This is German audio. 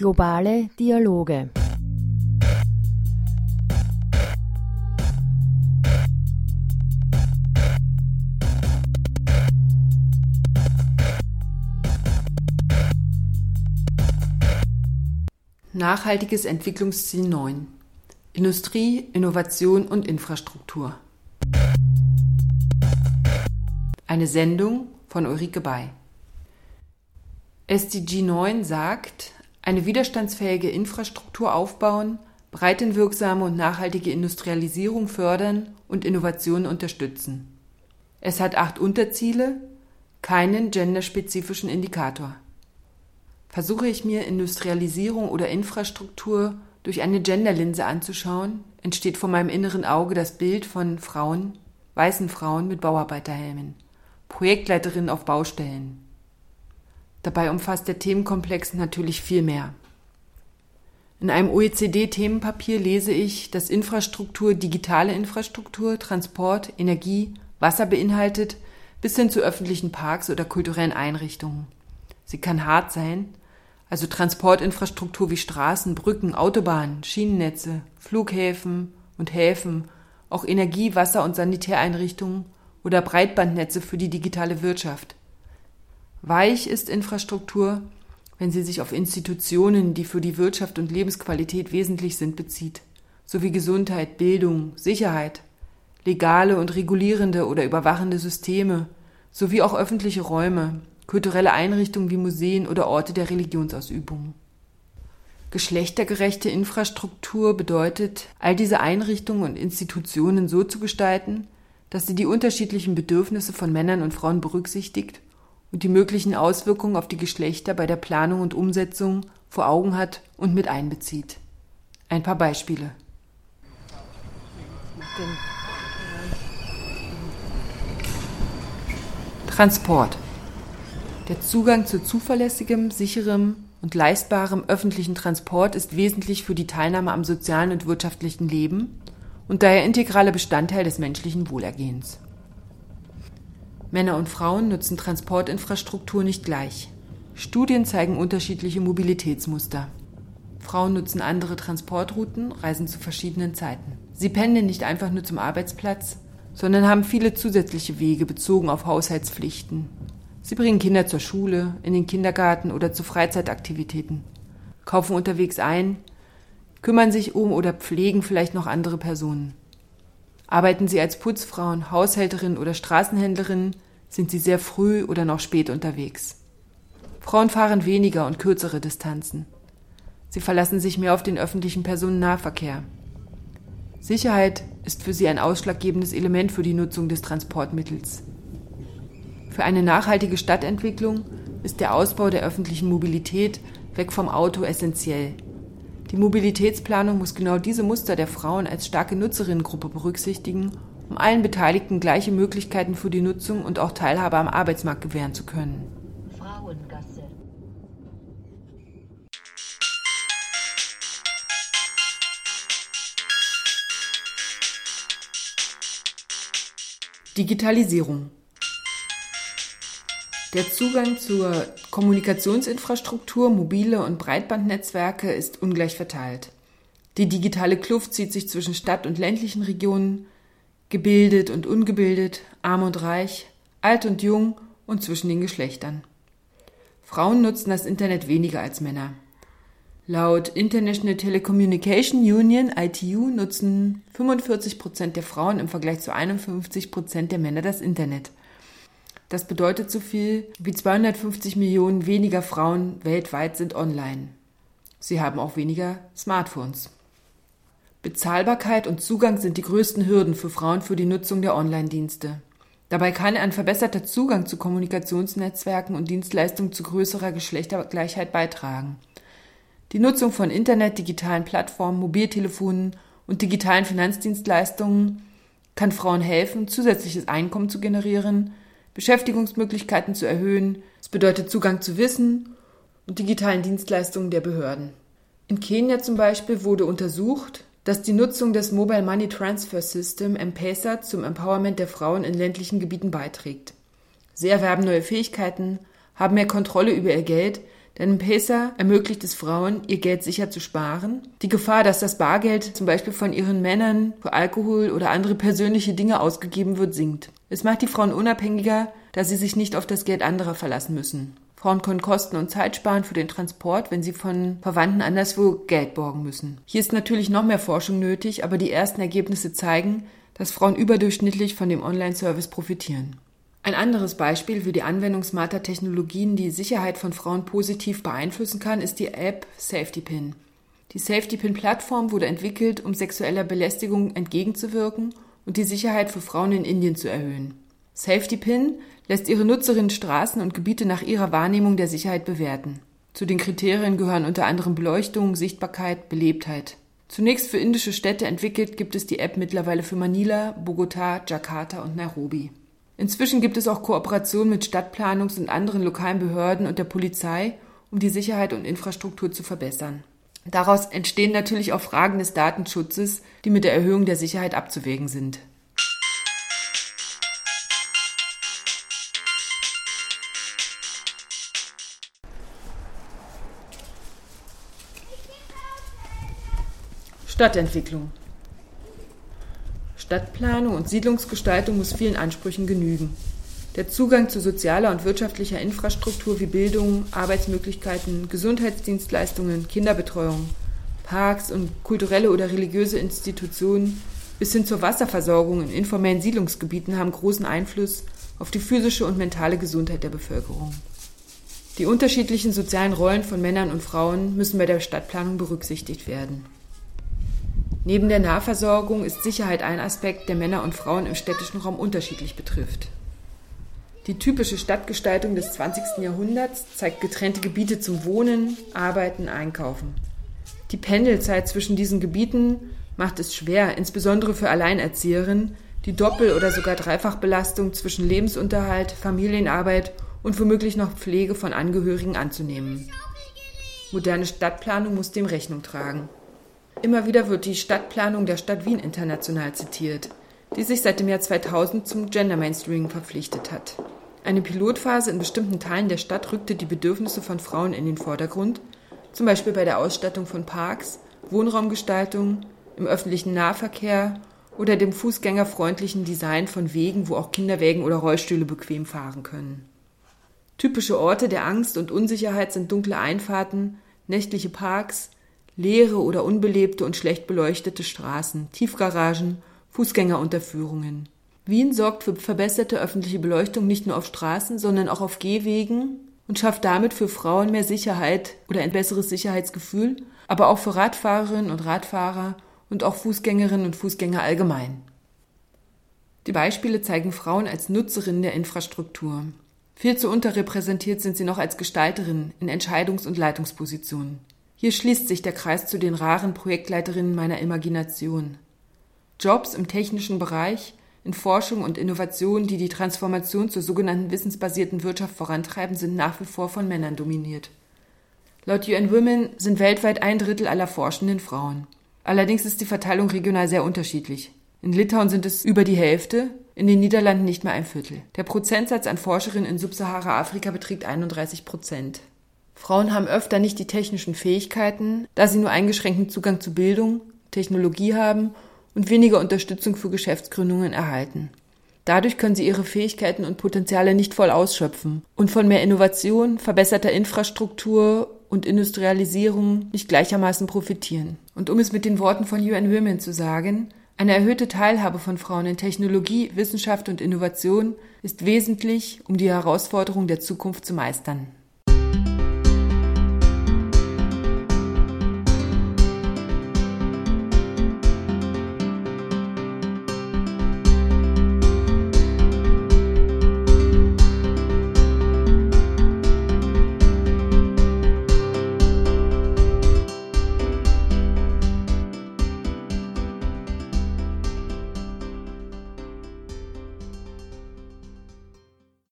Globale Dialoge. Nachhaltiges Entwicklungsziel 9 Industrie, Innovation und Infrastruktur. Eine Sendung von Ulrike Bay. SDG 9 sagt, eine widerstandsfähige Infrastruktur aufbauen, breitenwirksame und nachhaltige Industrialisierung fördern und Innovationen unterstützen. Es hat acht Unterziele, keinen genderspezifischen Indikator. Versuche ich mir Industrialisierung oder Infrastruktur durch eine Genderlinse anzuschauen, entsteht vor meinem inneren Auge das Bild von Frauen, weißen Frauen mit Bauarbeiterhelmen, Projektleiterinnen auf Baustellen. Dabei umfasst der Themenkomplex natürlich viel mehr. In einem OECD-Themenpapier lese ich, dass Infrastruktur digitale Infrastruktur, Transport, Energie, Wasser beinhaltet, bis hin zu öffentlichen Parks oder kulturellen Einrichtungen. Sie kann hart sein, also Transportinfrastruktur wie Straßen, Brücken, Autobahnen, Schienennetze, Flughäfen und Häfen, auch Energie-, Wasser- und Sanitäreinrichtungen oder Breitbandnetze für die digitale Wirtschaft. Weich ist Infrastruktur, wenn sie sich auf Institutionen, die für die Wirtschaft und Lebensqualität wesentlich sind, bezieht, sowie Gesundheit, Bildung, Sicherheit, legale und regulierende oder überwachende Systeme, sowie auch öffentliche Räume, kulturelle Einrichtungen wie Museen oder Orte der Religionsausübung. Geschlechtergerechte Infrastruktur bedeutet, all diese Einrichtungen und Institutionen so zu gestalten, dass sie die unterschiedlichen Bedürfnisse von Männern und Frauen berücksichtigt und die möglichen Auswirkungen auf die Geschlechter bei der Planung und Umsetzung vor Augen hat und mit einbezieht. Ein paar Beispiele. Transport. Der Zugang zu zuverlässigem, sicherem und leistbarem öffentlichen Transport ist wesentlich für die Teilnahme am sozialen und wirtschaftlichen Leben und daher integraler Bestandteil des menschlichen Wohlergehens. Männer und Frauen nutzen Transportinfrastruktur nicht gleich. Studien zeigen unterschiedliche Mobilitätsmuster. Frauen nutzen andere Transportrouten, reisen zu verschiedenen Zeiten. Sie pendeln nicht einfach nur zum Arbeitsplatz, sondern haben viele zusätzliche Wege bezogen auf Haushaltspflichten. Sie bringen Kinder zur Schule, in den Kindergarten oder zu Freizeitaktivitäten, kaufen unterwegs ein, kümmern sich um oder pflegen vielleicht noch andere Personen. Arbeiten Sie als Putzfrauen, Haushälterin oder Straßenhändlerin, sind Sie sehr früh oder noch spät unterwegs. Frauen fahren weniger und kürzere Distanzen. Sie verlassen sich mehr auf den öffentlichen Personennahverkehr. Sicherheit ist für sie ein ausschlaggebendes Element für die Nutzung des Transportmittels. Für eine nachhaltige Stadtentwicklung ist der Ausbau der öffentlichen Mobilität weg vom Auto essentiell. Die Mobilitätsplanung muss genau diese Muster der Frauen als starke Nutzerinnengruppe berücksichtigen, um allen Beteiligten gleiche Möglichkeiten für die Nutzung und auch Teilhabe am Arbeitsmarkt gewähren zu können. Frauengasse. Digitalisierung der Zugang zur Kommunikationsinfrastruktur, mobile und Breitbandnetzwerke ist ungleich verteilt. Die digitale Kluft zieht sich zwischen Stadt- und ländlichen Regionen, gebildet und ungebildet, arm und reich, alt und jung und zwischen den Geschlechtern. Frauen nutzen das Internet weniger als Männer. Laut International Telecommunication Union ITU nutzen 45 Prozent der Frauen im Vergleich zu 51 Prozent der Männer das Internet. Das bedeutet so viel wie 250 Millionen weniger Frauen weltweit sind online. Sie haben auch weniger Smartphones. Bezahlbarkeit und Zugang sind die größten Hürden für Frauen für die Nutzung der Online-Dienste. Dabei kann ein verbesserter Zugang zu Kommunikationsnetzwerken und Dienstleistungen zu größerer Geschlechtergleichheit beitragen. Die Nutzung von Internet, digitalen Plattformen, Mobiltelefonen und digitalen Finanzdienstleistungen kann Frauen helfen, zusätzliches Einkommen zu generieren Beschäftigungsmöglichkeiten zu erhöhen. Es bedeutet Zugang zu Wissen und digitalen Dienstleistungen der Behörden. In Kenia zum Beispiel wurde untersucht, dass die Nutzung des Mobile Money Transfer System M-Pesa zum Empowerment der Frauen in ländlichen Gebieten beiträgt. Sie erwerben neue Fähigkeiten, haben mehr Kontrolle über ihr Geld, Denn M-Pesa ermöglicht es Frauen, ihr Geld sicher zu sparen. Die Gefahr, dass das Bargeld zum Beispiel von ihren Männern für Alkohol oder andere persönliche Dinge ausgegeben wird, sinkt. Es macht die Frauen unabhängiger, da sie sich nicht auf das Geld anderer verlassen müssen. Frauen können Kosten und Zeit sparen für den Transport, wenn sie von Verwandten anderswo Geld borgen müssen. Hier ist natürlich noch mehr Forschung nötig, aber die ersten Ergebnisse zeigen, dass Frauen überdurchschnittlich von dem Online-Service profitieren. Ein anderes Beispiel für die Anwendung smarter Technologien, die Sicherheit von Frauen positiv beeinflussen kann, ist die App SafetyPin. Die SafetyPin-Plattform wurde entwickelt, um sexueller Belästigung entgegenzuwirken und die Sicherheit für Frauen in Indien zu erhöhen. SafetyPin lässt ihre Nutzerinnen Straßen und Gebiete nach ihrer Wahrnehmung der Sicherheit bewerten. Zu den Kriterien gehören unter anderem Beleuchtung, Sichtbarkeit, Belebtheit. Zunächst für indische Städte entwickelt, gibt es die App mittlerweile für Manila, Bogota, Jakarta und Nairobi. Inzwischen gibt es auch Kooperationen mit Stadtplanungs- und anderen lokalen Behörden und der Polizei, um die Sicherheit und Infrastruktur zu verbessern. Daraus entstehen natürlich auch Fragen des Datenschutzes, die mit der Erhöhung der Sicherheit abzuwägen sind. Stadtentwicklung Stadtplanung und Siedlungsgestaltung muss vielen Ansprüchen genügen. Der Zugang zu sozialer und wirtschaftlicher Infrastruktur wie Bildung, Arbeitsmöglichkeiten, Gesundheitsdienstleistungen, Kinderbetreuung, Parks und kulturelle oder religiöse Institutionen bis hin zur Wasserversorgung in informellen Siedlungsgebieten haben großen Einfluss auf die physische und mentale Gesundheit der Bevölkerung. Die unterschiedlichen sozialen Rollen von Männern und Frauen müssen bei der Stadtplanung berücksichtigt werden. Neben der Nahversorgung ist Sicherheit ein Aspekt, der Männer und Frauen im städtischen Raum unterschiedlich betrifft. Die typische Stadtgestaltung des 20. Jahrhunderts zeigt getrennte Gebiete zum Wohnen, Arbeiten, Einkaufen. Die Pendelzeit zwischen diesen Gebieten macht es schwer, insbesondere für Alleinerzieherinnen, die Doppel- oder sogar Dreifachbelastung zwischen Lebensunterhalt, Familienarbeit und womöglich noch Pflege von Angehörigen anzunehmen. Moderne Stadtplanung muss dem Rechnung tragen. Immer wieder wird die Stadtplanung der Stadt Wien international zitiert, die sich seit dem Jahr 2000 zum Gender Mainstreaming verpflichtet hat. Eine Pilotphase in bestimmten Teilen der Stadt rückte die Bedürfnisse von Frauen in den Vordergrund, zum Beispiel bei der Ausstattung von Parks, Wohnraumgestaltung, im öffentlichen Nahverkehr oder dem fußgängerfreundlichen Design von Wegen, wo auch Kinderwägen oder Rollstühle bequem fahren können. Typische Orte der Angst und Unsicherheit sind dunkle Einfahrten, nächtliche Parks, leere oder unbelebte und schlecht beleuchtete Straßen, Tiefgaragen, Fußgängerunterführungen. Wien sorgt für verbesserte öffentliche Beleuchtung nicht nur auf Straßen, sondern auch auf Gehwegen und schafft damit für Frauen mehr Sicherheit oder ein besseres Sicherheitsgefühl, aber auch für Radfahrerinnen und Radfahrer und auch Fußgängerinnen und Fußgänger allgemein. Die Beispiele zeigen Frauen als Nutzerinnen der Infrastruktur. Viel zu unterrepräsentiert sind sie noch als Gestalterinnen in Entscheidungs- und Leitungspositionen. Hier schließt sich der Kreis zu den raren Projektleiterinnen meiner Imagination. Jobs im technischen Bereich, in Forschung und Innovation, die die Transformation zur sogenannten wissensbasierten Wirtschaft vorantreiben, sind nach wie vor von Männern dominiert. Laut UN Women sind weltweit ein Drittel aller Forschenden Frauen. Allerdings ist die Verteilung regional sehr unterschiedlich. In Litauen sind es über die Hälfte, in den Niederlanden nicht mehr ein Viertel. Der Prozentsatz an Forscherinnen in Subsahara-Afrika beträgt 31 Prozent. Frauen haben öfter nicht die technischen Fähigkeiten, da sie nur eingeschränkten Zugang zu Bildung, Technologie haben und weniger Unterstützung für Geschäftsgründungen erhalten. Dadurch können sie ihre Fähigkeiten und Potenziale nicht voll ausschöpfen und von mehr Innovation, verbesserter Infrastruktur und Industrialisierung nicht gleichermaßen profitieren. Und um es mit den Worten von UN Women zu sagen, eine erhöhte Teilhabe von Frauen in Technologie, Wissenschaft und Innovation ist wesentlich, um die Herausforderungen der Zukunft zu meistern.